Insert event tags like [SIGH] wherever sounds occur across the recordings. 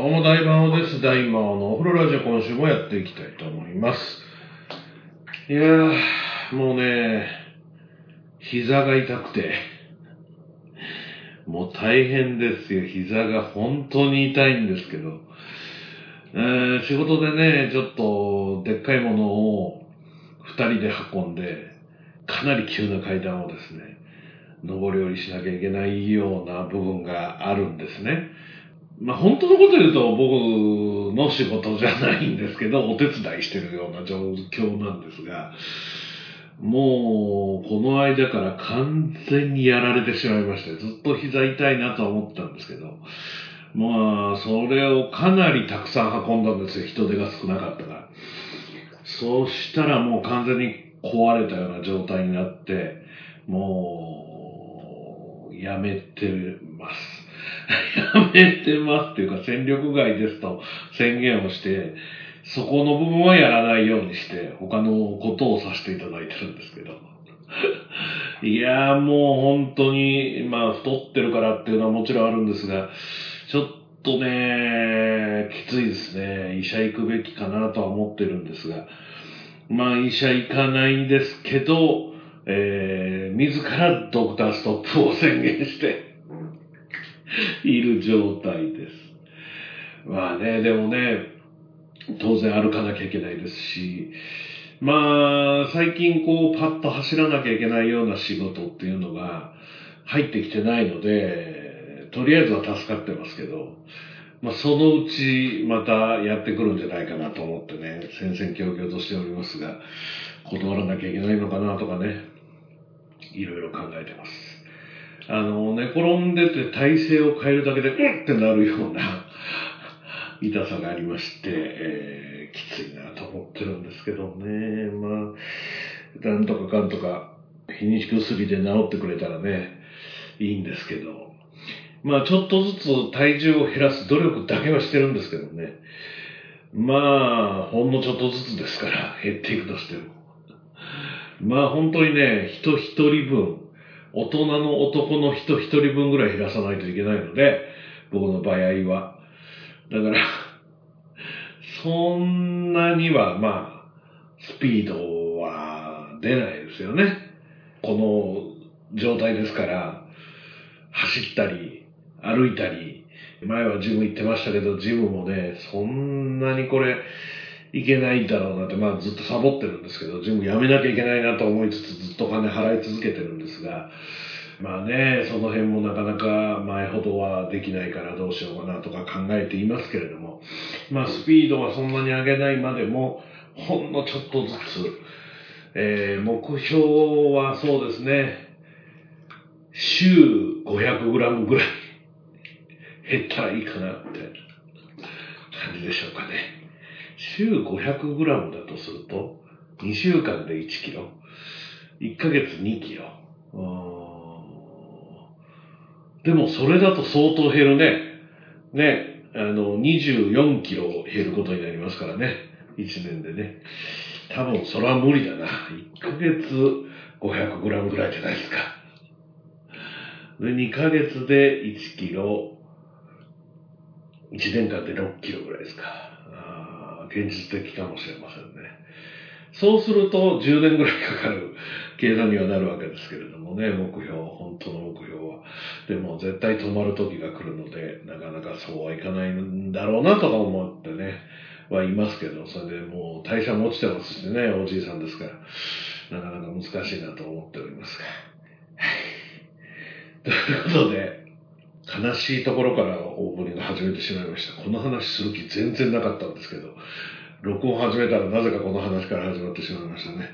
どうも大魔王です。大魔王のお風呂ラジオ今週もやっていきたいと思います。いやー、もうね、膝が痛くて、もう大変ですよ。膝が本当に痛いんですけど、えー仕事でね、ちょっとでっかいものを二人で運んで、かなり急な階段をですね、上り下りしなきゃいけないような部分があるんですね。まあ本当のこと言うと僕の仕事じゃないんですけど、[LAUGHS] お手伝いしてるような状況なんですが、もうこの間から完全にやられてしまいまして、ずっと膝痛いなと思ったんですけど、まあそれをかなりたくさん運んだんですよ、人手が少なかったから。そうしたらもう完全に壊れたような状態になって、もう、やめてます。やめてますっていうか戦力外ですと宣言をして、そこの部分はやらないようにして、他のことをさせていただいてるんですけど。[LAUGHS] いやーもう本当に、まあ太ってるからっていうのはもちろんあるんですが、ちょっとね、きついですね。医者行くべきかなとは思ってるんですが、まあ医者行かないんですけど、えー、自らドクターストップを宣言して [LAUGHS] いる状態です。まあね、でもね、当然歩かなきゃいけないですし、まあ、最近こう、パッと走らなきゃいけないような仕事っていうのが入ってきてないので、とりあえずは助かってますけど、まあ、そのうちまたやってくるんじゃないかなと思ってね、戦々恐々としておりますが、断らなきゃいけないのかなとかね、いろいろ考えてます。あの、寝転んでて体勢を変えるだけで、うんってなるような [LAUGHS] 痛さがありまして、えーきついなと思ってるんですけどね。まあ、なんとかかんとか、日にち薬で治ってくれたらね、いいんですけど、まあちょっとずつ体重を減らす努力だけはしてるんですけどね。まあ、ほんのちょっとずつですから、減っていくとしても。まあ本当にね、人一人分、大人の男の人一人分ぐらい減らさないといけないので、僕の場合は。だから、そんなにはまあ、スピードは出ないですよね。この状態ですから、走ったり、歩いたり、前はジム行ってましたけど、ジムもね、そんなにこれ、いけないんだろうなって、まあずっとサボってるんですけど、ジムやめなきゃいけないなと思いつつ、ずっと金払い続けてるんですが、まあね、その辺もなかなか前ほどはできないからどうしようかなとか考えていますけれども、まあスピードはそんなに上げないまでも、ほんのちょっとずつ、えー目標はそうですね、週 500g ぐらい減ったらいいかなって感じでしょうかね。週 500g だとすると、2週間で1キロ、1ヶ月2キロ。うーんでもそれだと相当減るね。ね、あの、24キロ減ることになりますからね。1年でね。多分それは無理だな。1ヶ月 500g ぐらいじゃないですか。で、2ヶ月で1キロ、1年間で6キロぐらいですか。現実的かもしれませんね。そうすると10年ぐらいかかる計算にはなるわけですけれどもね、目標、本当の目標は。でも絶対止まる時が来るので、なかなかそうはいかないんだろうなとか思ってね、はいますけど、それでもう代謝も落ちてますしね、おじいさんですから、なかなか難しいなと思っておりますが。はい。ということで、悲しいところからオープニング始めてしまいました。この話する気全然なかったんですけど、録音始めたらなぜかこの話から始まってしまいましたね。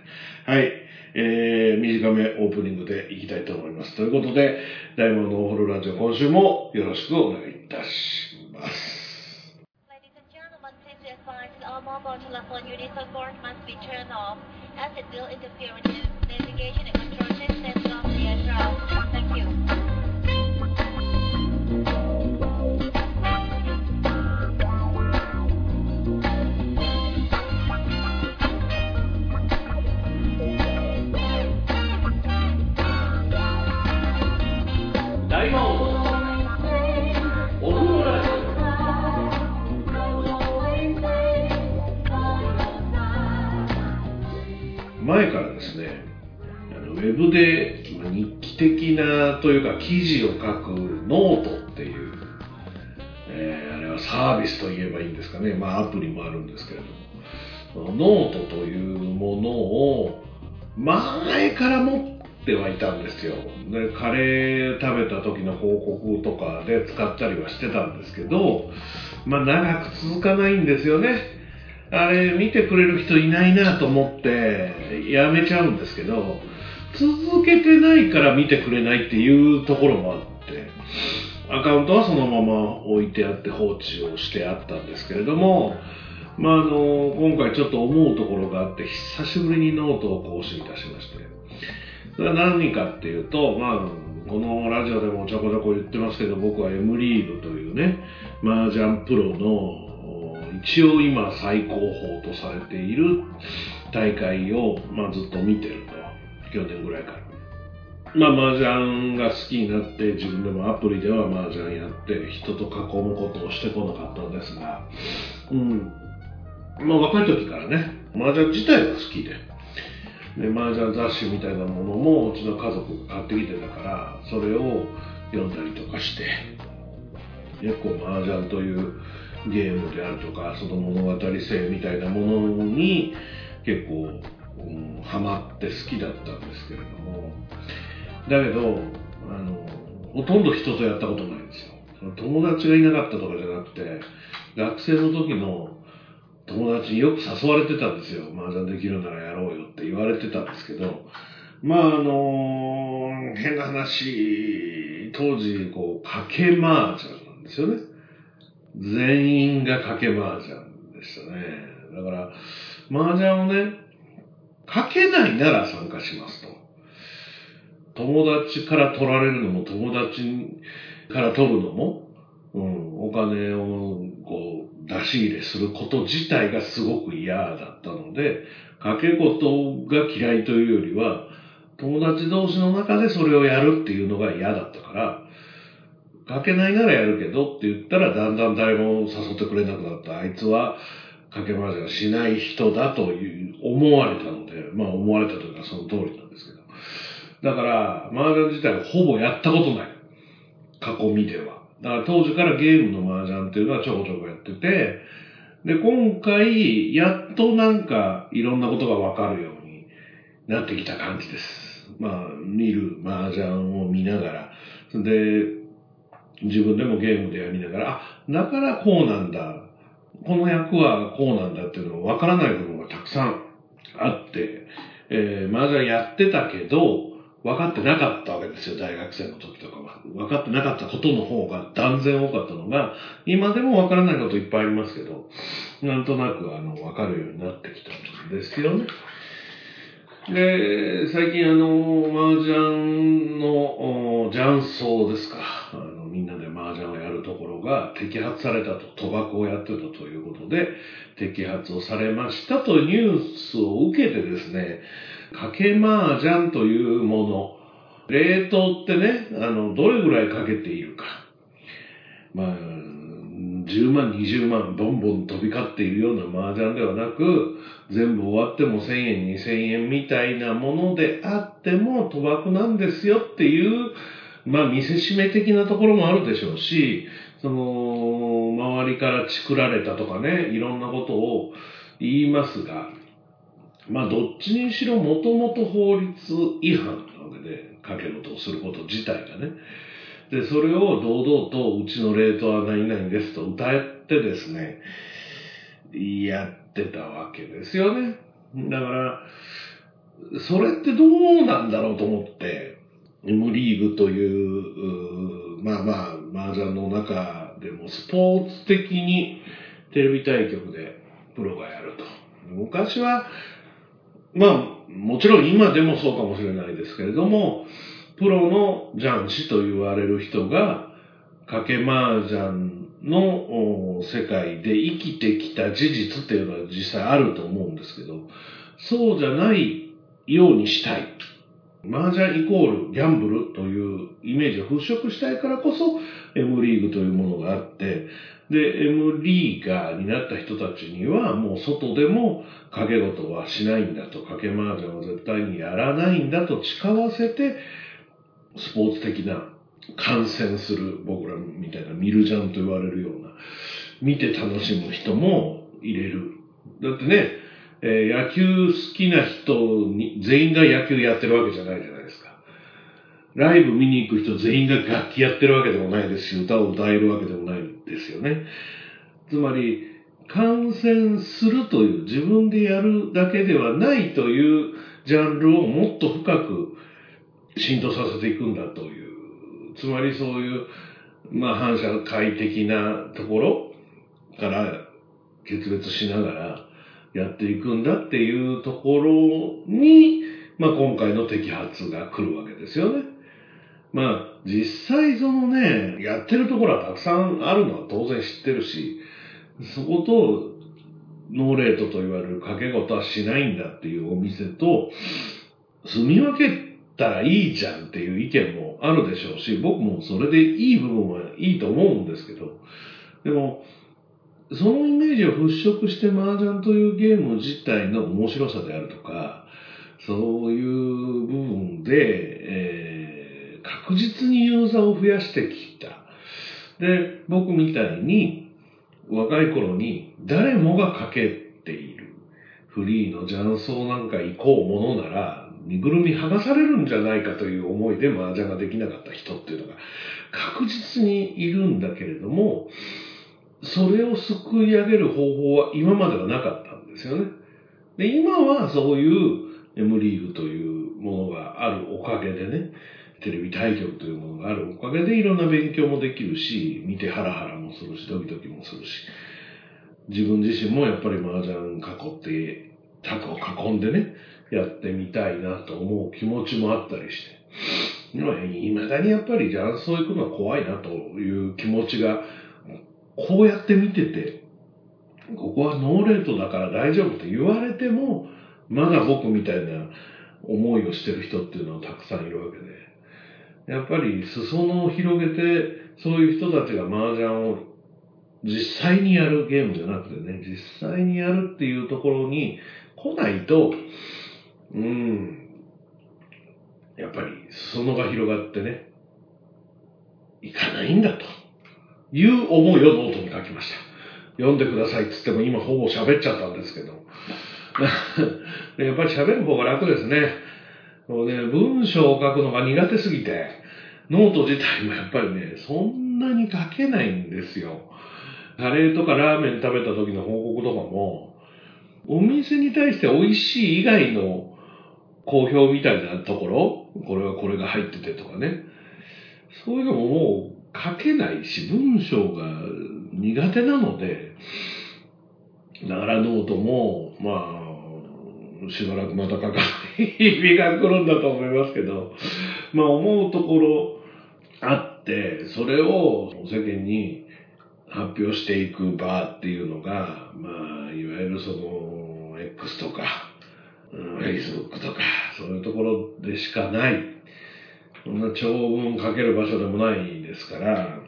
はい。えー、短めオープニングでいきたいと思います。ということで、大物のオフルラジオ今週もよろしくお願いいたします。前からですね、あのウェブで日記的なというか記事を書くノートっていう、えーあれはサービスと言えばいいんですかね、まあアプリもあるんですけれども、ノートというものを前から持ってはいたんですよ。で、カレー食べた時の報告とかで使ったりはしてたんですけど、まあ長く続かないんですよね。あれ見てくれる人いないなと思ってやめちゃうんですけど、続けてないから見てくれないっていうところもあって、アカウントはそのまま置いてあって放置をしてあったんですけれども、まあ、あの今回ちょっと思うところがあって久しぶりにノートを更新いたしましてそれは何かっていうと、まあ、このラジオでもちょこちょこ言ってますけど僕は M リーグというね麻雀プロの一応今最高峰とされている大会を、まあ、ずっと見てると去年ぐらいから。まあ、麻雀が好きになって、自分でもアプリでは麻雀やって、人と囲むことをしてこなかったんですが、うん。まあ、若い時からね、麻雀自体が好きで、で、麻雀雑誌みたいなものも、うちの家族が買ってきてたから、それを読んだりとかして、結構麻雀というゲームであるとか、その物語性みたいなものに結構、うん、ハマって好きだったんですけれども、だけど、あの、ほとんど人とやったことないんですよ。友達がいなかったとかじゃなくて、学生の時の友達によく誘われてたんですよ。麻雀できるならやろうよって言われてたんですけど、まああの変な話、当時、こう、賭け麻雀なんですよね。全員が賭け麻雀でしたね。だから、麻雀をね、賭けないなら参加しますと。友達から取られるのも、友達から取るのも、うん、お金をこう出し入れすること自体がすごく嫌だったので、賭け事が嫌いというよりは、友達同士の中でそれをやるっていうのが嫌だったから、賭けないならやるけどって言ったら、だんだん誰も誘ってくれなくなった。あいつは賭け麻雀しない人だという思われたので、まあ思われたというかその通りなんですけど。だから、麻雀自体はほぼやったことない。過去見では。だから当時からゲームの麻雀っていうのはちょこちょこやってて、で、今回、やっとなんかいろんなことがわかるようになってきた感じです。まあ、見る麻雀を見ながら、で、自分でもゲームでやりながら、あ、だからこうなんだ。この役はこうなんだっていうのがわからない部分がたくさんあって、えー、麻雀やってたけど、分かってなかったわけですよ、大学生の時とかは。分かってなかったことの方が断然多かったのが、今でも分からないこといっぱいありますけど、なんとなくあの分かるようになってきたんですよね。で、最近あの、麻雀のお雀荘ですか。みんなで麻雀をやるところが摘発されたと、賭博をやってたということで、摘発をされましたとニュースを受けてですね、かけ麻雀というもの、冷凍ってね、あの、どれぐらいかけているか。まあ、10万、20万、ボンボン飛び交っているような麻雀ではなく、全部終わっても1000円、2000円みたいなものであっても賭博なんですよっていう、まあ見せしめ的なところもあるでしょうし、その、周りからチクられたとかね、いろんなことを言いますが、まあどっちにしろもともと法律違反なわけで、かけ事をすること自体がね。で、それを堂々とうちのレートは何々ですと歌ってですね、やってたわけですよね。だから、それってどうなんだろうと思って、M リーグという、うまあまあ、麻雀の中でもスポーツ的にテレビ対局でプロがやると。昔は、まあ、もちろん今でもそうかもしれないですけれども、プロの雀士と言われる人が、賭け麻雀の世界で生きてきた事実っていうのは実際あると思うんですけど、そうじゃないようにしたい。麻雀イコールギャンブルというイメージを払拭したいからこそ M リーグというものがあって、で、M リーガーになった人たちにはもう外でも掛け事はしないんだと、掛け麻雀を絶対にやらないんだと誓わせて、スポーツ的な観戦する僕らみたいなミルジャンと言われるような、見て楽しむ人も入れる。だってね、えー野球好きな人に全員が野球やってるわけじゃないじゃないですか。ライブ見に行く人全員が楽器やってるわけでもないですし、歌を歌えるわけでもないですよね。つまり、観戦するという、自分でやるだけではないというジャンルをもっと深く浸透させていくんだという、つまりそういう、まあ反社会的なところから決別しながらやっていくんだっていうところに、まあ今回の摘発が来るわけですよね。まあ実際そのね、やってるところはたくさんあるのは当然知ってるし、そことノーレートと言われる掛け事はしないんだっていうお店と、住み分けたらいいじゃんっていう意見もあるでしょうし、僕もそれでいい部分はいいと思うんですけど、でも、そのイメージを払拭して麻雀というゲーム自体の面白さであるとか、そういう部分で、えー確実にユーザーを増やしてきた。で、僕みたいに若い頃に誰もがかけているフリーの雀荘なんか行こうものなら、身ぐるみ剥がされるんじゃないかという思いで麻雀ができなかった人っていうのが確実にいるんだけれども、それをすくい上げる方法は今まではなかったんですよね。で、今はそういう M リーグというものがあるおかげでね、テレビ対局というものがあるおかげでいろんな勉強もできるし、見てハラハラもするし、ドキドキもするし、自分自身もやっぱり麻雀囲って、タコを囲んでね、やってみたいなと思う気持ちもあったりして。いまだにやっぱり雀荘行くのは怖いなという気持ちが、こうやって見てて、ここはノーレートだから大丈夫って言われても、まだ僕みたいな思いをしてる人っていうのはたくさんいるわけで。やっぱり裾野を広げて、そういう人たちが麻雀を実際にやるゲームじゃなくてね、実際にやるっていうところに来ないと、うん、やっぱり裾野が広がってね、いかないんだという思いをノートに書きました。読んでくださいっつっても今ほぼ喋っちゃったんですけど。[LAUGHS] やっぱり喋る方が楽ですね。もうね、文章を書くのが苦手すぎて、ノート自体もやっぱりね、そんなに書けないんですよ。カレーとかラーメン食べた時の報告とかも、お店に対して美味しい以外の好評みたいなところ、これはこれが入っててとかね。そういうのももう書けないし、文章が苦手なので、だからノートも、まあ、しばらくまた書かない日々が来るんだと思いますけど、まあ思うところあって、それを世間に発表していく場っていうのが、まあ、いわゆるその、X とか、Facebook とか、そういうところでしかない。そんな長文書ける場所でもないですから、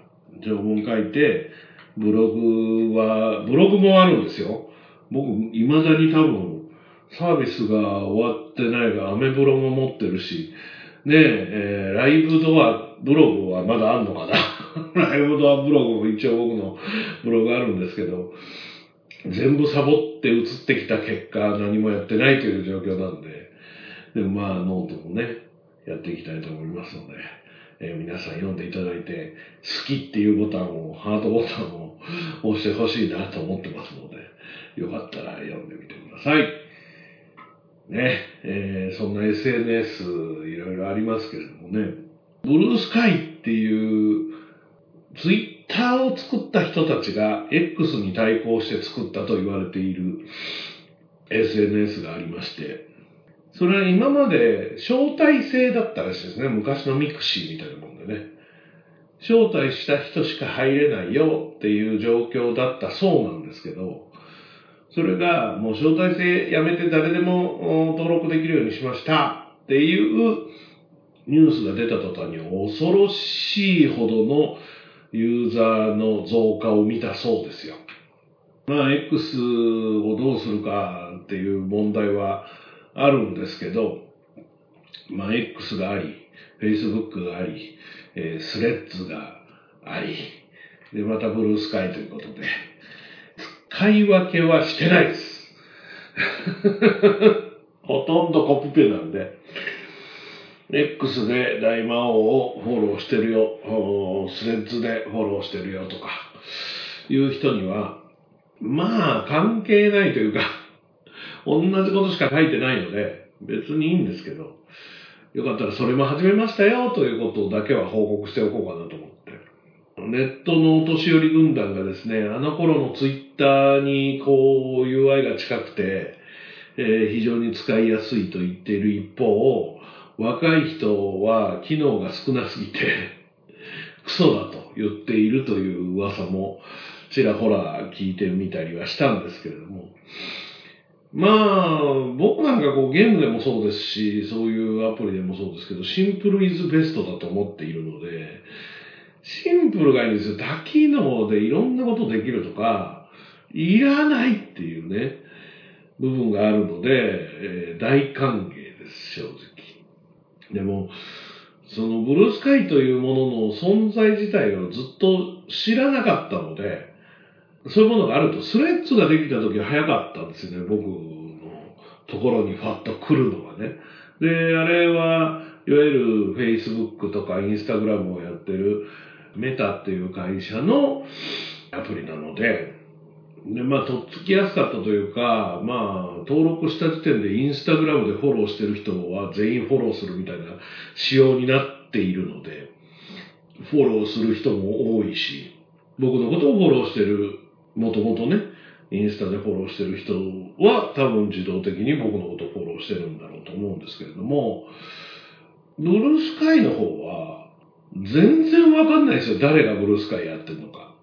長文書いて、ブログは、ブログもあるんですよ。僕、未だに多分、サービスが終わってないが、アメブロも持ってるし、で、えーライブドア、ブログはまだあんのかな？[LAUGHS] ライブドアブログも一応僕のブログあるんですけど、全部サボって移ってきた結果何もやってないという状況なんで、でもまあノートもね、やっていきたいと思いますので、えー皆さん読んでいただいて、好きっていうボタンを、ハートボタンを押してほしいなと思ってますので、よかったら読んでみてください。ね、えーそんな SNS いろいろありますけれどもね、ブルースカイっていうツイッターを作った人たちが X に対抗して作ったと言われている SNS がありまして、それは今まで招待制だったらしいですね。昔の mixi みたいなもんでね。招待した人しか入れないよっていう状況だったそうなんですけど、それがもう招待制やめて誰でも登録できるようにしましたっていうニュースが出た途端に恐ろしいほどのユーザーの増加を見たそうですよ。まあ、X をどうするかっていう問題はあるんですけど、まあ、X があり、Facebook があり、えー、スレッズがあり、で、またブルースカイということで、使い分けはしてないです。[LAUGHS] ほとんどコピペなんで、X で大魔王をフォローしてるよ、スレッズでフォローしてるよとか、いう人には、まあ関係ないというか、同じことしか書いてないので、別にいいんですけど、よかったらそれも始めましたよということだけは報告しておこうかなと思って。ネットのお年寄り軍団がですね、あの頃のツイッターにこう UI が近くて、えー、非常に使いやすいと言っている一方、若い人は機能が少なすぎて、[LAUGHS] クソだと言っているという噂もちらほら聞いてみたりはしたんですけれども、まあ、僕なんかこうゲームでもそうですし、そういうアプリでもそうですけど、シンプルイズベストだと思っているので、シンプルがいいんですよ。多機能でいろんなことできるとか、いらないっていうね、部分があるので、えー、大歓迎です、正直。でも、そのブルースカイというものの存在自体をずっと知らなかったので、そういうものがあると、スレッズができた時は早かったんですよね、僕のところにファッと来るのがね。で、あれは、いわゆる Facebook とか Instagram をやってるメタっていう会社のアプリなので、で、まあ、とっつきやすかったというか、まあ、登録した時点でインスタグラムでフォローしてる人は全員フォローするみたいな仕様になっているので、フォローする人も多いし、僕のことをフォローしてる、もともとね、インスタでフォローしてる人は多分自動的に僕のことフォローしてるんだろうと思うんですけれども、ブルースカイの方は全然わかんないですよ。誰がブルースカイやってるのか。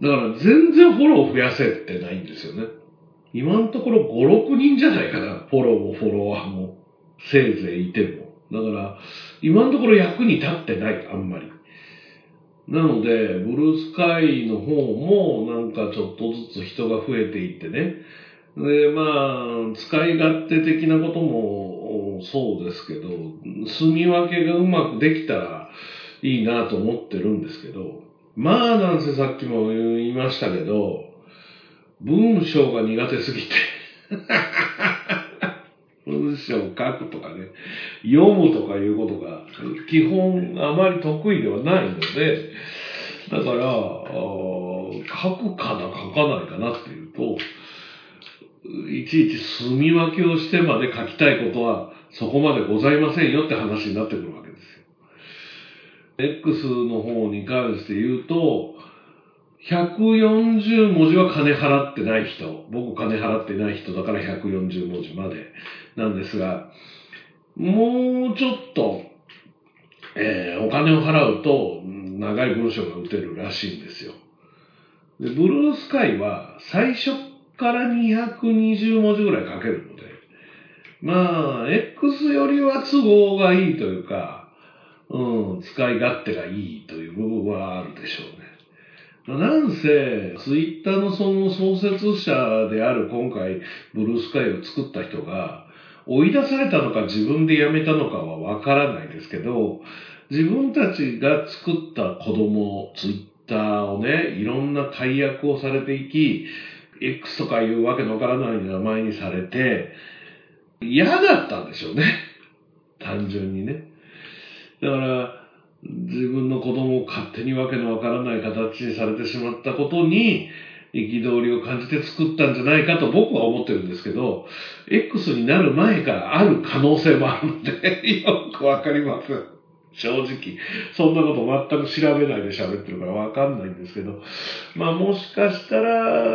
だから全然フォロー増やせってないんですよね。今のところ5、6人じゃないかな。フォローもフォロワーも。せいぜいいても。だから、今のところ役に立ってない、あんまり。なので、ブルースカイの方もなんかちょっとずつ人が増えていってね。で、まあ、使い勝手的なこともそうですけど、住み分けがうまくできたらいいなと思ってるんですけど、まあなんせさっきも言いましたけど、文章が苦手すぎて章を書くとかね、読むとかいうことが基本あまり得意ではないので、だから、書くかな書かないかなっていうと、いちいち住み分けをしてまで書きたいことはそこまでございませんよって話になってくるわけですよ。X の方に関して言うと、140文字は金払ってない人、僕金払ってない人だから140文字まで。なんですが、もうちょっと、えー、お金を払うと長い文章が打てるらしいんですよ。で、ブルースカイは最初から220文字ぐらい書けるので、まあ、X よりは都合がいいというか、うん、使い勝手がいいという部分はあるでしょうね。なんせ、ツイッターのその創設者である今回、ブルースカイを作った人が、追い出されたのか自分で辞めたのかはわからないですけど、自分たちが作った子供、ツイッターをね、いろんな解約をされていき、X とかいうわけのわからない名前にされて、嫌だったんでしょうね。単純にね。だから、自分の子供を勝手にわけのわからない形にされてしまったことに、憤りを感じて作ったんじゃないかと僕は思ってるんですけど、X になる前からある可能性もあるので、よくわかります。正直。そんなこと全く調べないで喋ってるからわかんないんですけど、まあもしかしたら、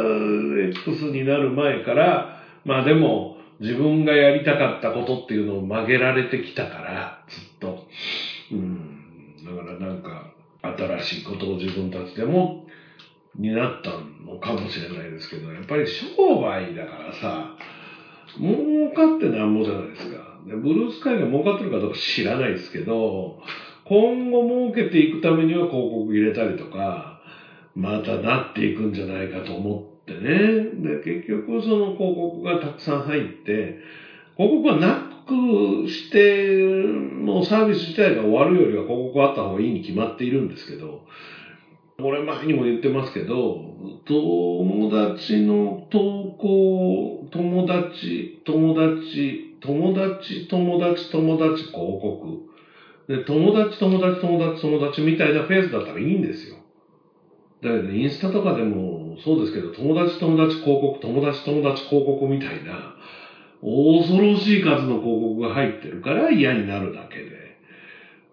X になる前から、まあでも、自分がやりたかったことっていうのを曲げられてきたから、ずっと。うん。だからなんか、新しいことを自分たちでも、になったのかもしれないですけど、やっぱり商売だからさ、儲かってなんぼじゃないですか。でブルースカイが儲かってるかどうか知らないですけど、今後儲けていくためには広告入れたりとか、またなっていくんじゃないかと思ってね。で、結局その広告がたくさん入って、広告はなくして、もうサービス自体が終わるよりは広告あった方がいいに決まっているんですけど、これ前にも言ってますけど、友達の投稿、友達、友達、友達、友達、友達、広告。で、友達、友達、友達、友達みたいなフェーズだったらいいんですよ。だけど、インスタとかでもそうですけど、友達、友達、広告、友達、友達、広告みたいな、恐ろしい数の広告が入ってるから嫌になるだけで。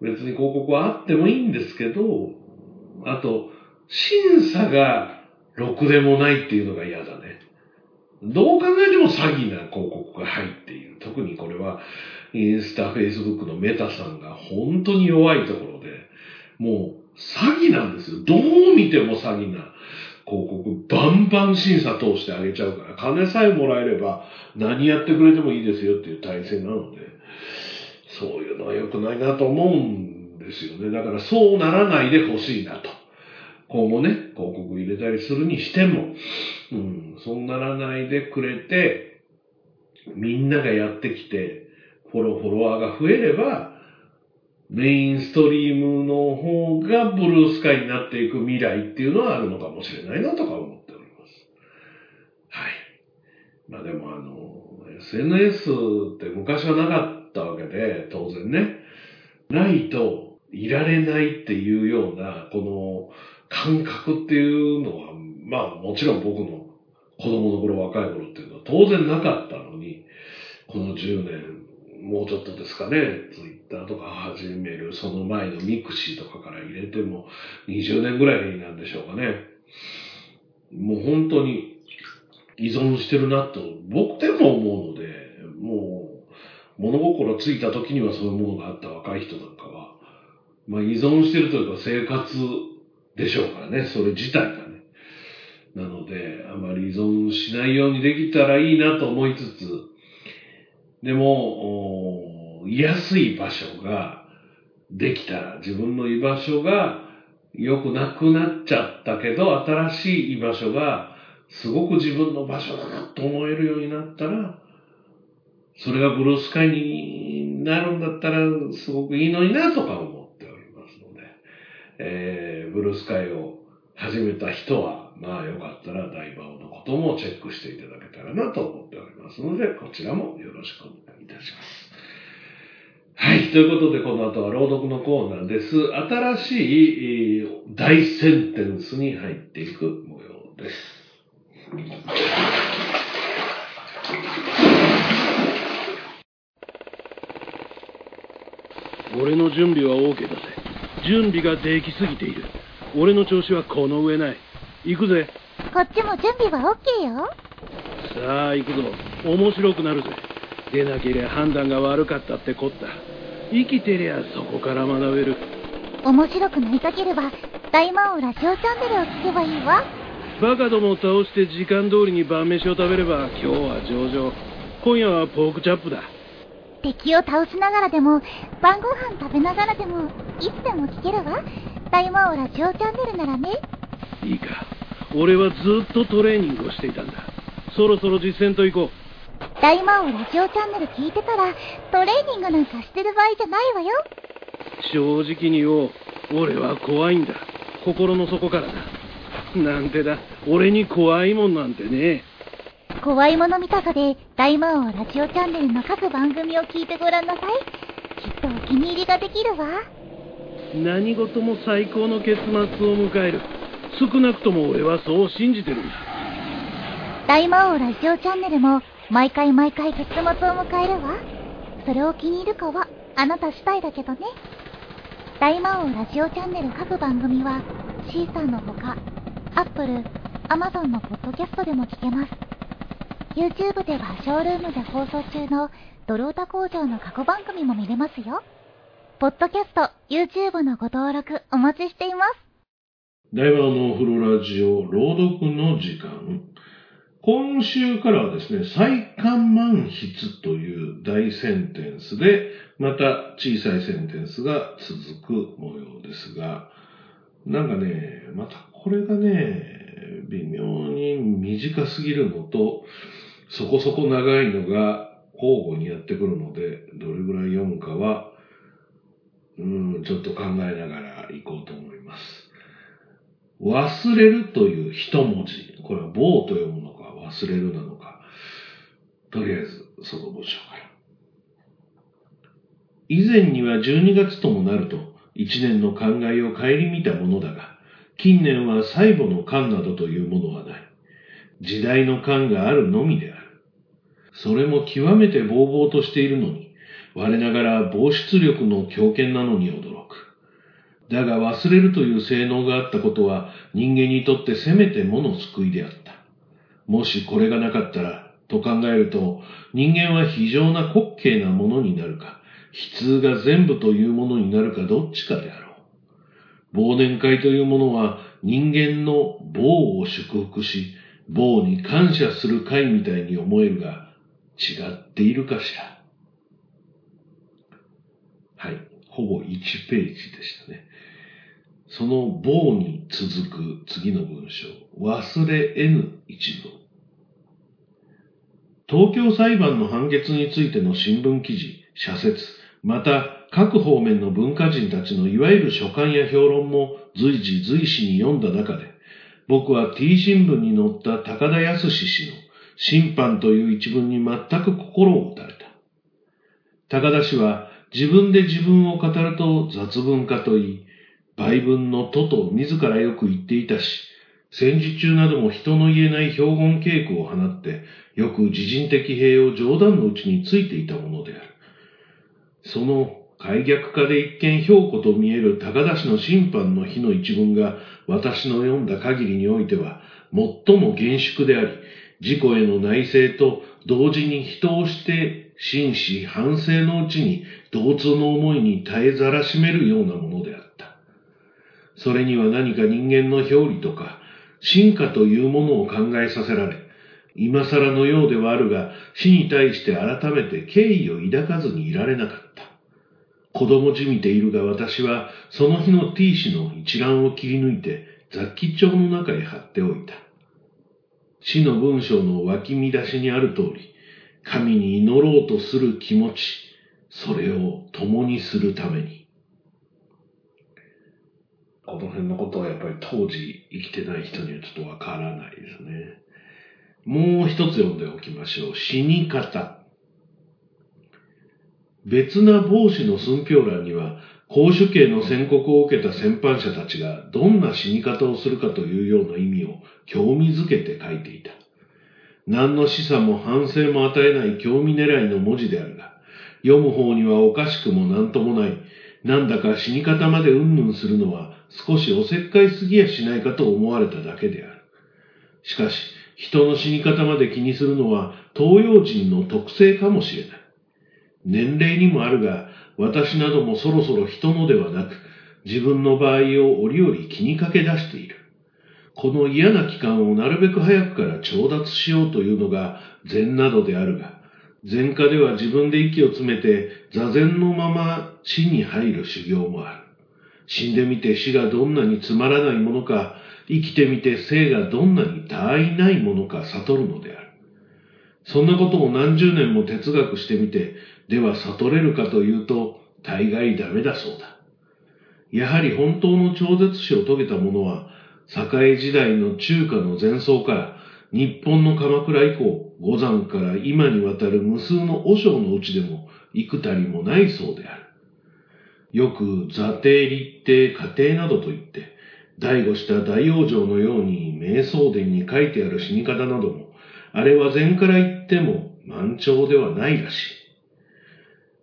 別に広告はあってもいいんですけど、あと、審査がろくでもないっていうのが嫌だね。どう考えても詐欺な広告が入っている。特にこれは、インスタ、フェイスブックのメタさんが本当に弱いところで、もう詐欺なんですよ。どう見ても詐欺な広告、バンバン審査通してあげちゃうから、金さえもらえれば何やってくれてもいいですよっていう体制なので、そういうのは良くないなと思うんですよね。だからそうならないでほしいなと。今後ね、広告入れたりするにしても、うん、そうならないでくれて、みんながやってきて、フォロー、フォロワーが増えれば、メインストリームの方がブルースカイになっていく未来っていうのはあるのかもしれないなとか思っております。はい。まあでもあの、SNS って昔はなかったわけで、当然ね、ないといられないっていうような、この感覚っていうのは、まあもちろん僕の子供の頃、若い頃っていうのは当然なかったのに、この10年、もうちょっとですかね、ツイッターとか始める、その前の mixi とかから入れても20年ぐらいなんでしょうかね。もう本当に依存してるなと、僕でも思うので、もう物心ついた時にはそういうものがあった若い人なんかは、まあ依存してるというか生活でしょうからね、それ自体がね。なので、あまり依存しないようにできたらいいなと思いつつ、でも、居やすい場所ができたら、自分の居場所が良くなくなっちゃったけど、新しい居場所がすごく自分の場所だなと思えるようになったら、それがブルースカイになるんだったらすごくいいのになとか思っておりますので、えー、ブルースカイを始めた人は、まあよかったらダイバーのこともチェックしていただけたらなと思っておりますので、こちらもよろしくお願いいたします。はい。ということで、この後は朗読のコーナーです。新しい大センテンスに入っていく模様です。俺の準備は OK だぜ準備ができすぎている。俺の調子はこの上ない。行くぜ。こっちも準備は OK よ。さあ行くぞ。面白くなるぜ。出なけりゃ判断が悪かったってこった。生きてりゃそこから学べる。面白くなりたければ、大魔王ラジオチャンネルを聞けばいいわ。バカどもを倒して時間通りに晩飯を食べれば今日は上々。今夜はポークチャップだ敵を倒しながらでも、晩ご飯食べながらでも、いつでも聞けるわ。大魔王ラジオチャンネルならね。いいか。俺はずっとトレーニングをしていたんだ。そろそろ実践と行こう。大魔王ラジオチャンネル聞いてたら、トレーニングなんかしてる場合じゃないわよ。正直に言おう。俺は怖いんだ。心の底からだ。なんてだ。俺に怖いもんなんてね怖いもの見たさで、大魔王ラジオチャンネルの各番組を聞いてごらんなさい。きっとお気に入りができるわ。何事も最高の結末を迎える少なくとも俺はそう信じてるんだ大魔王ラジオチャンネルも、毎回毎回結末を迎えるわ。それを気に入るかは、あなた次第だけどね。大魔王ラジオチャンネル各番組は、シーサーのほか、Apple、Amazon のポッドキャストでも聞けます。YouTube ではショールームで放送中のドロータ工場の過去番組も見れますよ。ポッドキャスト、YouTube のご登録お待ちしています。ダイバーのお風呂ラジオ朗読の時間。今週からはですね、再刊満筆という大センテンスで、また小さいセンテンスが続く模様ですが、なんかね、またこれがね、微妙に短すぎるのと、そこそこ長いのが交互にやってくるので、どれぐらい読むかは、うん、ちょっと考えながら行こうと思います。忘れるという一文字。これは棒と読むのか忘れるなのか。とりあえず、その文章から。以前には12月ともなると、一年の考えを顧みたものだが、近年は細母の感などというものはない。時代の感があるのみである。それも極めてぼうぼうとしているのに、我ながら防出力の強権なのに驚く。だが忘れるという性能があったことは人間にとってせめてもの救いであった。もしこれがなかったら、と考えると、人間は非常な滑稽なものになるか、悲痛が全部というものになるかどっちかであろう。忘年会というものは人間の棒を祝福し、棒に感謝する会みたいに思えるが、違っているかしら？はい。ほぼ1ページでしたね。その棒に続く次の文章。忘れ N 一度。東京裁判の判決についての新聞記事、社説、また各方面の文化人たちのいわゆる書簡や評論も随時随時に読んだ中で、僕は T 新聞に載った高田康氏の審判という一文に全く心を打たれた。高田氏は自分で自分を語ると雑文化と言い、倍分のとと自らよく言っていたし、戦時中なども人の言えない標本稽古を放って、よく自陣的兵を冗談のうちについていたものである。その開逆化で一見評価と見える高田氏の審判の日の一文が私の読んだ限りにおいては最も厳粛であり、自己への内省と同時に人をして真摯反省のうちに同通の思いに絶えざらしめるようなものであった。それには何か人間の表裏とか進化というものを考えさせられ、今更のようではあるが死に対して改めて敬意を抱かずにいられなかった。子供じみているが私はその日の T 氏の一覧を切り抜いて雑記帳の中へ貼っておいた。死の文章の脇見出しにある通り、神に祈ろうとする気持ち、それを共にするために。この辺のことはやっぱり当時生きてない人にはちょっとわからないですね。もう一つ読んでおきましょう。死に方。別な帽子の寸評欄には、公主刑の宣告を受けた戦犯者たちがどんな死に方をするかというような意味を興味づけて書いていた。何の示唆も反省も与えない興味狙いの文字であるが、読む方にはおかしくも何ともない、なんだか死に方までうんぬんするのは少しおせっかいすぎやしないかと思われただけである。しかし、人の死に方まで気にするのは東洋人の特性かもしれない。年齢にもあるが、私などもそろそろ人のではなく、自分の場合を折々気にかけ出している。この嫌な期間をなるべく早くから調達しようというのが禅などであるが、禅家では自分で息を詰めて座禅のまま死に入る修行もある。死んでみて死がどんなにつまらないものか、生きてみて生がどんなに他愛ないものか悟るのである。そんなことを何十年も哲学してみて、では悟れるかというと、大概ダメだそうだ。やはり本当の超絶死を遂げた者は、栄時代の中華の前奏から、日本の鎌倉以降、五山から今にわたる無数の和尚のうちでも、幾たりもないそうである。よく座帝立帝家庭などと言って、醍醐した大往生のように瞑想殿に書いてある死に方なども、あれは禅から言っても満潮ではないらしい。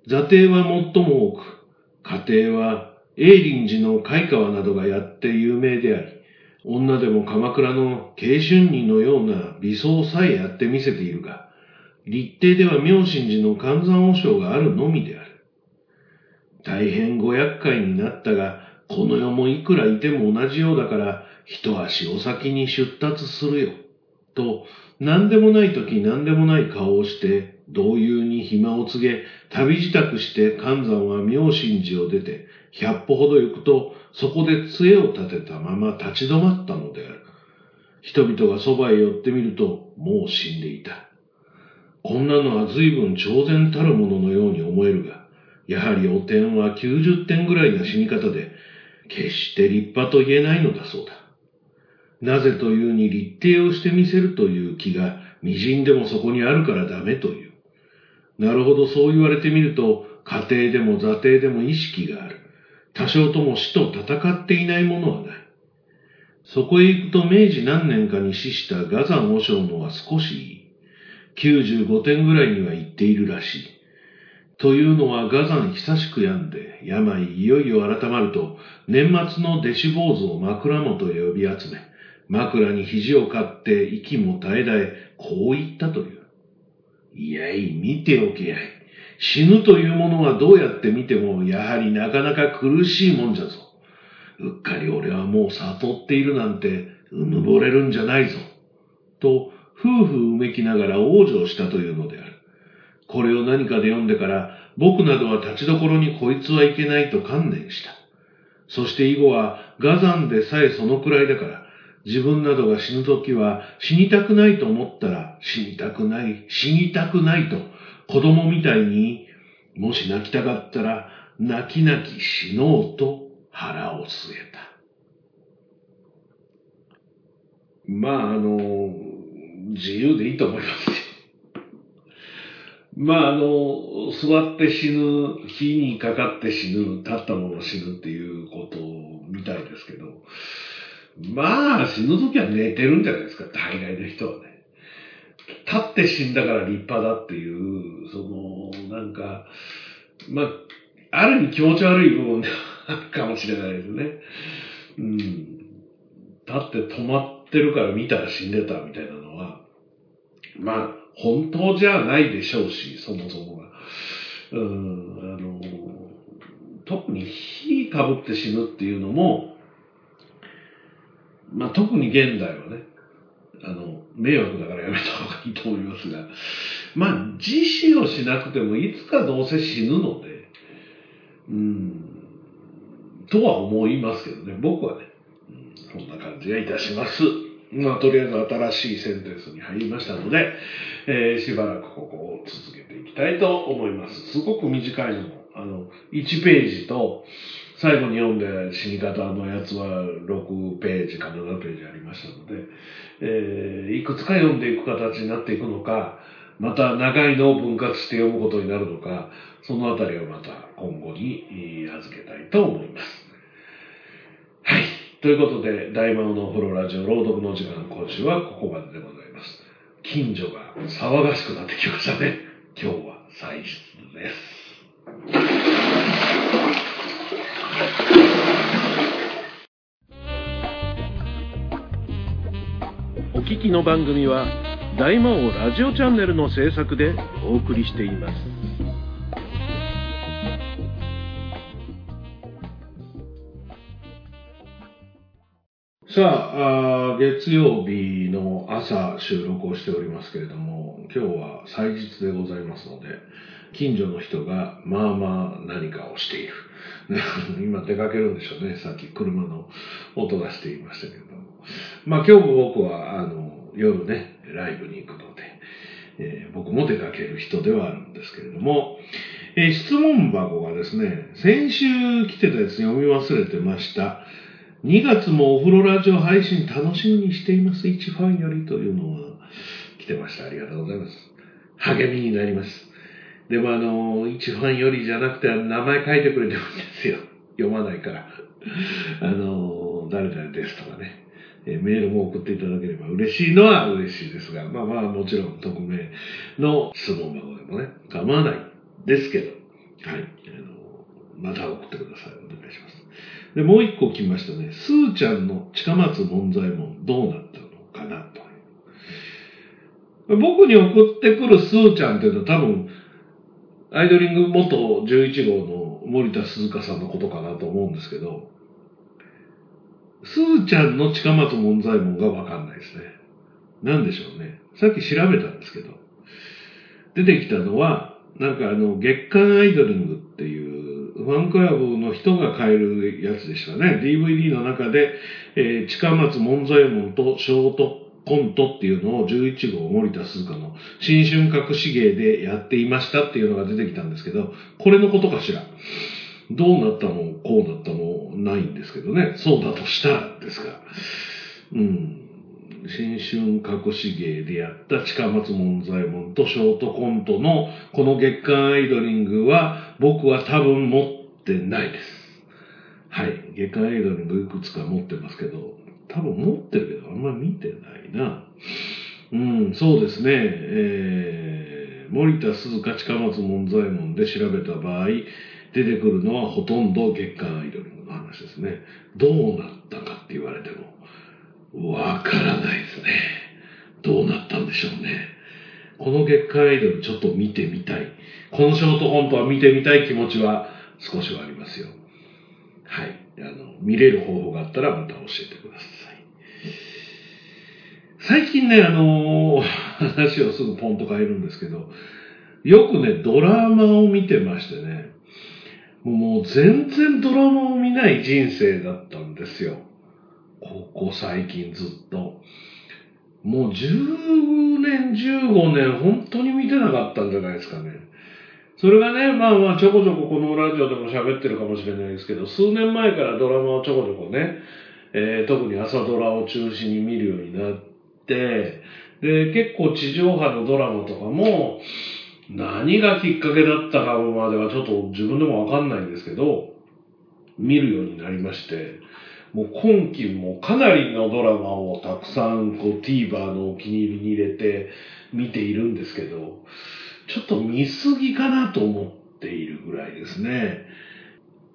座帝は最も多く、家庭は永林寺の海川などがやって有名であり、女でも鎌倉の慶春人のような美装さえやってみせているが、立帝では妙心寺の寒山和尚があるのみである。大変ご厄介になったが、この世もいくらいても同じようだから、一足お先に出立するよ、と、何でもない時何でもない顔をして、同友に暇を告げ、旅支度して関山は妙心寺を出て、百歩ほど行くと、そこで杖を立てたまま立ち止まったのである。人々がそばへ寄ってみると、もう死んでいた。こんなのは随分超然たるもののように思えるが、やはりお点は90点ぐらいな死に方で、決して立派と言えないのだそうだ。なぜというに立定をしてみせるという気が、微塵でもそこにあるからダメという。なるほどそう言われてみると、家庭でも座庭でも意識がある。多少とも死と戦っていないものはない。そこへ行くと明治何年かに死したガザン和尚のは少しいい。95点ぐらいには行っているらしい。というのはガザン久しく病んで、病いよいよ改まると、年末の弟子坊主を枕元へ呼び集め、枕に肘をかって息も絶え絶え、こう言ったという。いやい、見ておけやい。死ぬというものはどうやって見ても、やはりなかなか苦しいもんじゃぞ。うっかり俺はもう悟っているなんて、うぬぼれるんじゃないぞ。と、夫婦うめきながら往生したというのである。これを何かで読んでから、僕などは立ちどころにこいつはいけないと観念した。そして以後は、ガザンでさえそのくらいだから、自分などが死ぬときは、死にたくないと思ったら、死にたくない、死にたくないと、子供みたいに、もし泣きたかったら、泣き泣き死のうと腹を据えた。まあ、あの、自由でいいと思います。まあ、あの、座って死ぬ、火にかかって死ぬ、立ったまま死ぬっていうことみたいですけど、まあ、死ぬときは寝てるんじゃないですか、大概の人はね。立って死んだから立派だっていう、その、なんか、まあ、ある意味気持ち悪い部分ではあるかもしれないですね。うん。立って止まってるから見たら死んでたみたいなのは、まあ、本当じゃないでしょうし、そもそもが。うん、あの、特に火かぶって死ぬっていうのも、まあ特に現代はね、あの、迷惑だからやめた方がいいと思いますが、まあ自死をしなくてもいつかどうせ死ぬので、うん、とは思いますけどね、僕はね、うん、そんな感じがいたします。まあ、とりあえず新しいセンテンスに入りましたので、えーしばらくここを続けていきたいと思います。すごく短いの、あの、1ページと、最後に読んで死に方のやつは6ページか7ページありましたので、えーいくつか読んでいく形になっていくのか、また長いのを分割して読むことになるのか、そのあたりをまた今後に預けたいと思います。はい。ということで、大魔王のお風呂ラジオ朗読の時間、今週はここまででございます。近所が騒がしくなってきましたね。今日は祭日です。きの番組は大魔王ラジオチャンネルの制作でお送りしていますさあ月曜日の朝収録をしておりますけれども、今日は祭日でございますので、近所の人がまあまあ何かをしている。[LAUGHS] 今出かけるんでしょうね。さっき車の音がしていましたけれども。まあ今日も僕はあの夜ね、ライブに行くので、えー僕も出かける人ではあるんですけれども、えー質問箱がですね、先週来てたやつ読み忘れてました。2月もお風呂ラジオ配信楽しみにしています。一ファンよりというのが来てました。ありがとうございます。励みになります。でもあの、一ファンよりじゃなくて名前書いてくれてもいいんですよ。読まないから。あの、誰々ですとかね。えーメールも送っていただければ嬉しいのは嬉しいですが、まあまあもちろん匿名の質問箱でもね、構わないですけど、はい。あの、また送ってください。お願いします。で、もう一個来ましたね。スーちゃんの近松門左衛門どうなったのかなと。僕に送ってくるスーちゃんっていうのは多分、アイドリング元11号の森田鈴香さんのことかなと思うんですけど、スーちゃんの近松門左衛門がわかんないですね。なんでしょうね。さっき調べたんですけど、出てきたのは、なんかあの、月刊アイドリングっていう、ファンクラブの人が買えるやつでしたね。DVD の中で、えー近松門左衛門とショートコントっていうのを11号森田鈴香の新春隠し芸でやっていましたっていうのが出てきたんですけど、これのことかしら？どうなったの、こうなったの、ないんですけどね。そうだとしたらですが。うん。新春隠し芸でやった近松門左衛門とショートコントのこの月刊アイドリングは僕は多分持ってないです。はい。月刊アイドリングいくつか持ってますけど、多分持ってるけどあんま見てないな。うん、そうですね。えー、森田鈴鹿近松門左衛門で調べた場合、出てくるのはほとんど月刊アイドリングの話ですね。どうなったかって言われても、わからないですね。どうなったんでしょうね。この月刊アイドルちょっと見てみたい。このショートコントは見てみたい気持ちは少しはありますよ。はい。あの、見れる方法があったらまた教えてください。最近ね、あの話をすぐポンと変えるんですけど、よくね、ドラマを見てましてね、もう全然ドラマを見ない人生だったんですよ。ここ最近ずっと。もう10年、15年、本当に見てなかったんじゃないですかね。それがね、まあまあちょこちょここのラジオでも喋ってるかもしれないですけど、数年前からドラマをちょこちょこね、えー特に朝ドラを中心に見るようになって、で、結構地上波のドラマとかも、何がきっかけだったかまではちょっと自分でもわかんないんですけど、見るようになりまして、もう今期もかなりのドラマをたくさんこう TVer のお気に入りに入れて見ているんですけど、ちょっと見すぎかなと思っているぐらいですね。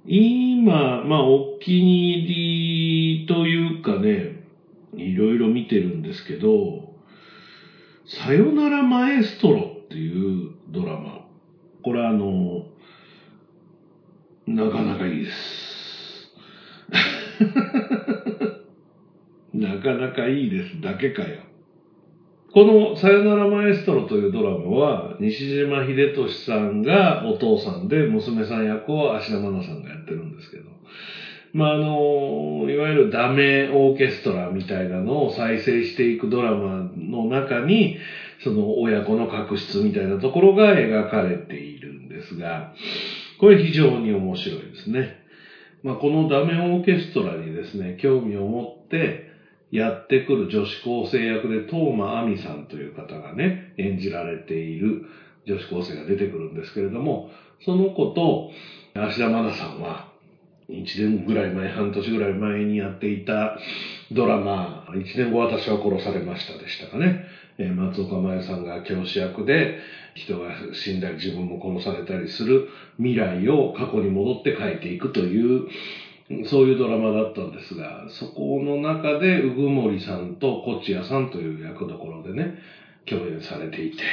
今、まあお気に入りというかね、いろいろ見てるんですけど、さよならマエストロっていうドラマ。これはあの、なかなかいいです。[LAUGHS] なかなかいいですだけかよ。このさよならマエストロというドラマは、西島秀俊さんがお父さんで、娘さん役を芦田愛菜さんがやってるんですけど、まあ、あの、いわゆるダメオーケストラみたいなのを再生していくドラマの中に、その親子の確執みたいなところが描かれているんですが、これ非常に面白いですね。まあ、このダメオーケストラにですね、興味を持ってやってくる女子高生役で、東間亜美さんという方がね、演じられている女子高生が出てくるんですけれども、その子と芦田愛菜さんは、1年ぐらい前、半年ぐらい前にやっていたドラマ、1年後私は殺されましたでしたかね。松岡茉優さんが教師役で、人が死んだり自分も殺されたりする未来を過去に戻って書いていくという、そういうドラマだったんですが、そこの中で、うぐもりさんとこちやさんという役どころでね、共演されていて、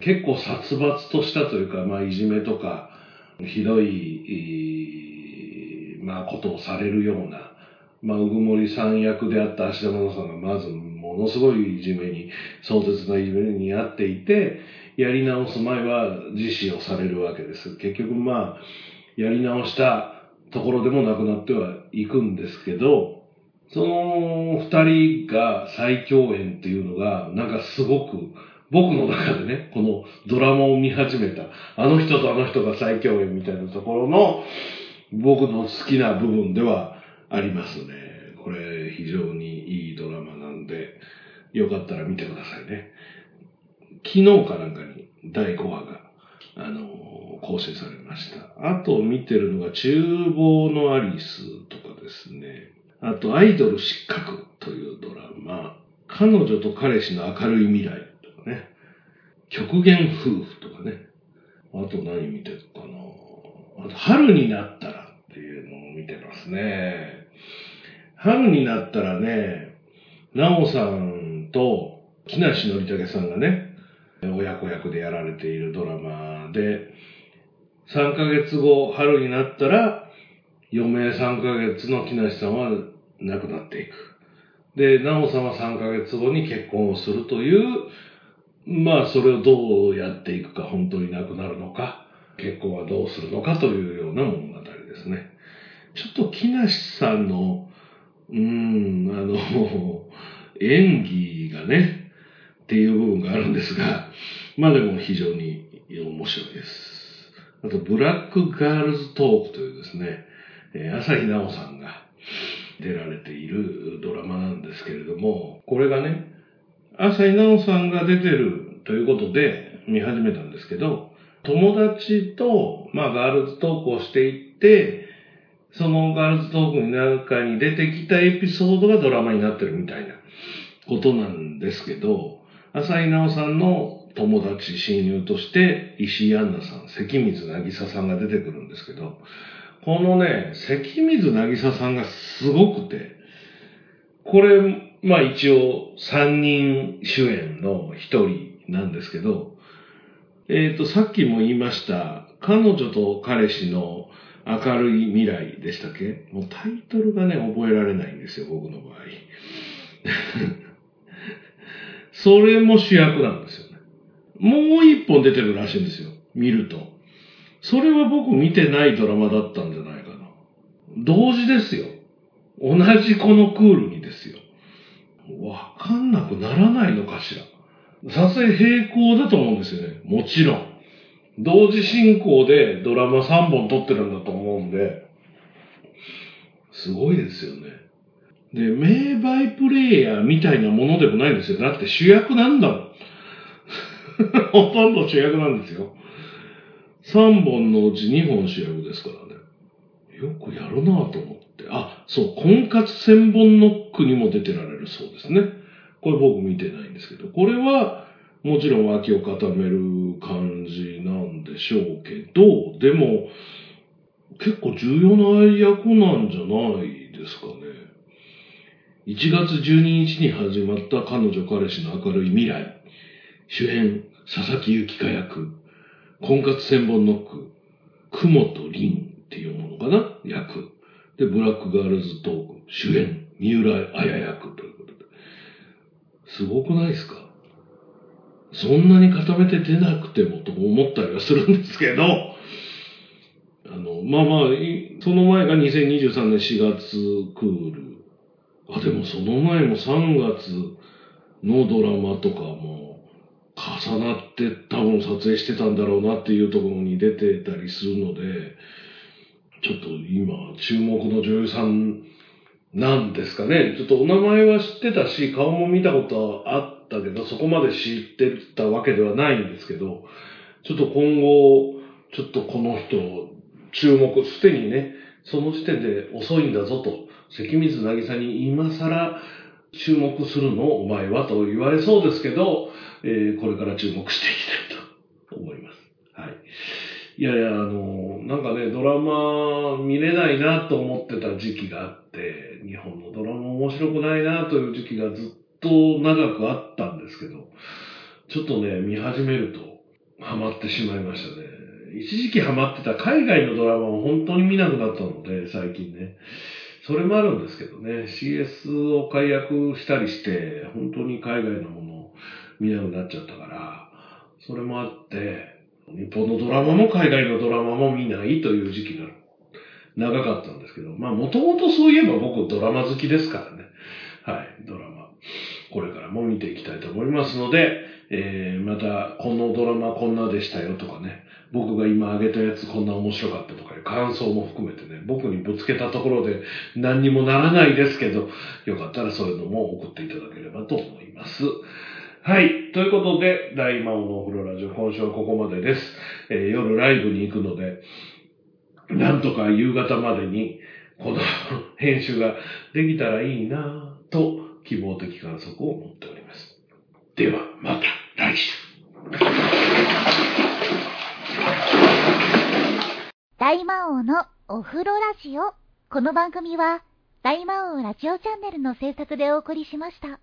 結構殺伐としたというか、まあ、いじめとか、ひどい、まあ、ことをされるような、まあ、うぐもりさん役であった芦田愛菜さんがまずものすごいいじめに、壮絶ないじめにあっていて、やり直す前は自死をされるわけです。結局まあ、やり直したところでもなくなってはいくんですけど、その二人が再共演っていうのが、なんかすごく、僕の中でね、このドラマを見始めた、あの人とあの人が再共演みたいなところの、僕の好きな部分ではありますね。これ、非常にいいドラマなんで、よかったら見てくださいね。昨日かなんかに第5話が、あの更新されました。あと見てるのが、厨房のアリスとかですね。あと、アイドル失格というドラマ。彼女と彼氏の明るい未来とかね。極限夫婦とかね。あと何見てるかな。あと、春になったらっていうのを見てますね。春になったらね、なおさんと木梨憲武さんがね、親子役でやられているドラマで、3ヶ月後、春になったら、余命3ヶ月の木梨さんは亡くなっていく。で、なおさんは3ヶ月後に結婚をするという、まあ、それをどうやっていくか、本当になくなるのか、結婚はどうするのかというような物語ですね。ちょっと木梨さんの、うーん、あの、演技がね、っていう部分があるんですが、まあでも非常に面白いです。あと、ブラックガールズトークというですね、えー朝日奈央さんが出られているドラマなんですけれども、これがね、朝日奈央さんが出てるということで見始めたんですけど、友達と、まあ、ガールズトークをしていって、そのガールズトークの中に出てきたエピソードがドラマになってるみたいなことなんですけど、朝井奈央さんの友達、親友として、石井杏奈さん、関水渚さんが出てくるんですけど、このね、関水渚さんがすごくて、これ、まあ一応3人主演の1人なんですけど、えっ、と、さっきも言いました、彼女と彼氏の明るい未来でしたっけ？もうタイトルがね、覚えられないんですよ、僕の場合。[LAUGHS] それも主役なんですよね。もう一本出てるらしいんですよ、見ると。それは僕見てないドラマだったんじゃないかな。同時ですよ。同じこのクールにですよ。わかんなくならないのかしら。撮影並行だと思うんですよね。もちろん。同時進行でドラマ3本撮ってるんだと思で、すごいですよね。で、名バイプレイヤーみたいなものでもないんですよ。だって主役なんだもん。[LAUGHS] ほとんど主役なんですよ。3本のうち2本主役ですからね。よくやるなぁと思って。あ、そう、婚活千本ノックにも出てられるそうですね。これ僕見てないんですけど、これはもちろん脇を固める感じなんでしょうけど、でも結構重要な役なんじゃないですかね。1月12日に始まった彼女彼氏の明るい未来。主演、佐々木由紀香役。婚活千本ノック。雲と凛っていうものかな？役。で、ブラックガールズトーク。主演、三浦綾役ということで。すごくないですか？そんなに固めて出なくてもと思ったりはするんですけど、の、まあまあ、いその前が2023年4月クール。あ、でもその前も3月のドラマとかも重なって多分撮影してたんだろうなっていうところに出てたりするので、ちょっと今注目の女優さんなんですかね。ちょっとお名前は知ってたし、顔も見たことはあったけど、そこまで知ってたわけではないんですけど、ちょっと今後、ちょっとこの人、注目、すでにね、その時点で遅いんだぞと、関水渚に今更注目するのお前はと言われそうですけど、えーこれから注目していきたいと思います。はい。いやいや、あの、なんかね、ドラマ見れないなと思ってた時期があって、日本のドラマ面白くないなという時期がずっと長くあったんですけど、ちょっとね、見始めるとハマってしまいましたね。一時期ハマってた海外のドラマを本当に見なくなったので、最近ね。それもあるんですけどね、CS を解約したりして、本当に海外のものを見なくなっちゃったから、それもあって、日本のドラマも海外のドラマも見ないという時期が長かったんですけど、まあもともとそういえば僕ドラマ好きですからね。はい、ドラマ。これからも見ていきたいと思いますので、えー、またこのドラマこんなでしたよとかね、僕が今挙げたやつこんな面白かったとかいう感想も含めてね、僕にぶつけたところで何にもならないですけど、よかったらそういうのも送っていただければと思います。はい。ということで、大魔王のお風呂ラジオ、今週はここまでです。えー夜ライブに行くので、なんとか夕方までに、この編集ができたらいいなぁと、希望的観測を持っております。では、また来週。大魔王のお風呂ラジオ。この番組は、大魔王ラジオチャンネルの制作でお送りしました。